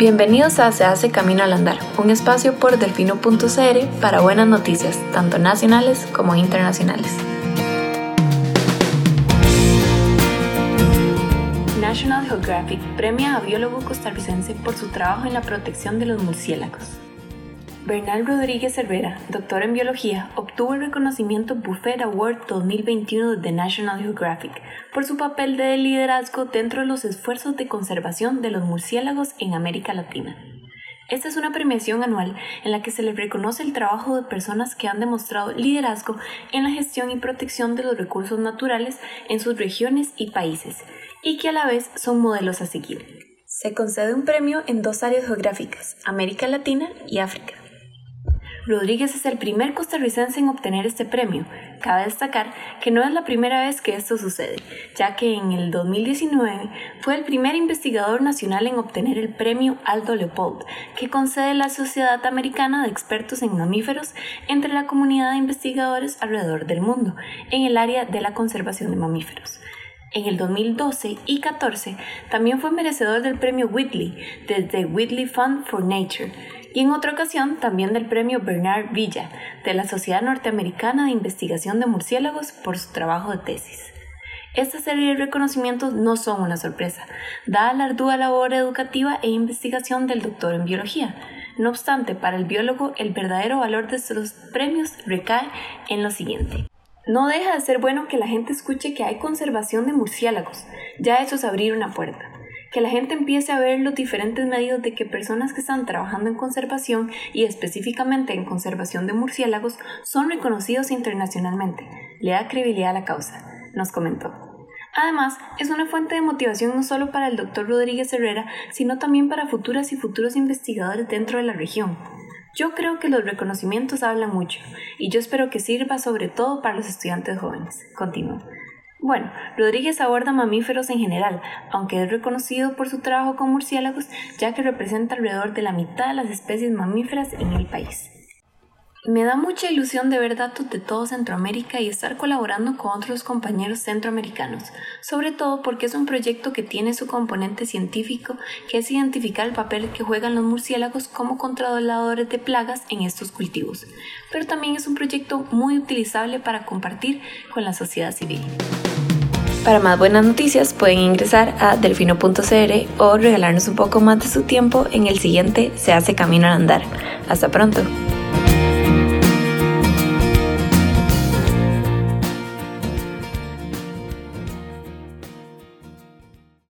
Bienvenidos a Se hace Camino al Andar, un espacio por delfino.cr para buenas noticias, tanto nacionales como internacionales. National Geographic premia a biólogo costarricense por su trabajo en la protección de los murciélagos. Bernal Rodríguez Cervera, doctor en biología, obtuvo el reconocimiento Buffett Award 2021 de National Geographic por su papel de liderazgo dentro de los esfuerzos de conservación de los murciélagos en América Latina. Esta es una premiación anual en la que se le reconoce el trabajo de personas que han demostrado liderazgo en la gestión y protección de los recursos naturales en sus regiones y países, y que a la vez son modelos a seguir. Se concede un premio en dos áreas geográficas, América Latina y África. Rodríguez es el primer costarricense en obtener este premio. Cabe destacar que no es la primera vez que esto sucede, ya que en el 2019 fue el primer investigador nacional en obtener el premio Aldo Leopold, que concede la Sociedad Americana de Expertos en Mamíferos entre la comunidad de investigadores alrededor del mundo en el área de la conservación de mamíferos. En el 2012 y 14 también fue merecedor del premio Whitley desde Whitley Fund for Nature y en otra ocasión también del premio Bernard Villa de la Sociedad Norteamericana de Investigación de Murciélagos por su trabajo de tesis. Esta serie de reconocimientos no son una sorpresa, dada la ardua labor educativa e investigación del doctor en biología. No obstante, para el biólogo el verdadero valor de estos premios recae en lo siguiente. No deja de ser bueno que la gente escuche que hay conservación de murciélagos, ya eso es abrir una puerta que la gente empiece a ver los diferentes medios de que personas que están trabajando en conservación y específicamente en conservación de murciélagos son reconocidos internacionalmente. Le da credibilidad a la causa, nos comentó. Además, es una fuente de motivación no solo para el doctor Rodríguez Herrera, sino también para futuras y futuros investigadores dentro de la región. Yo creo que los reconocimientos hablan mucho, y yo espero que sirva sobre todo para los estudiantes jóvenes. Continúa. Bueno, Rodríguez aborda mamíferos en general, aunque es reconocido por su trabajo con murciélagos, ya que representa alrededor de la mitad de las especies mamíferas en el país. Me da mucha ilusión de ver datos de todo Centroamérica y estar colaborando con otros compañeros centroamericanos, sobre todo porque es un proyecto que tiene su componente científico, que es identificar el papel que juegan los murciélagos como controladores de plagas en estos cultivos, pero también es un proyecto muy utilizable para compartir con la sociedad civil. Para más buenas noticias pueden ingresar a delfino.cr o regalarnos un poco más de su tiempo en el siguiente Se hace camino al andar. Hasta pronto.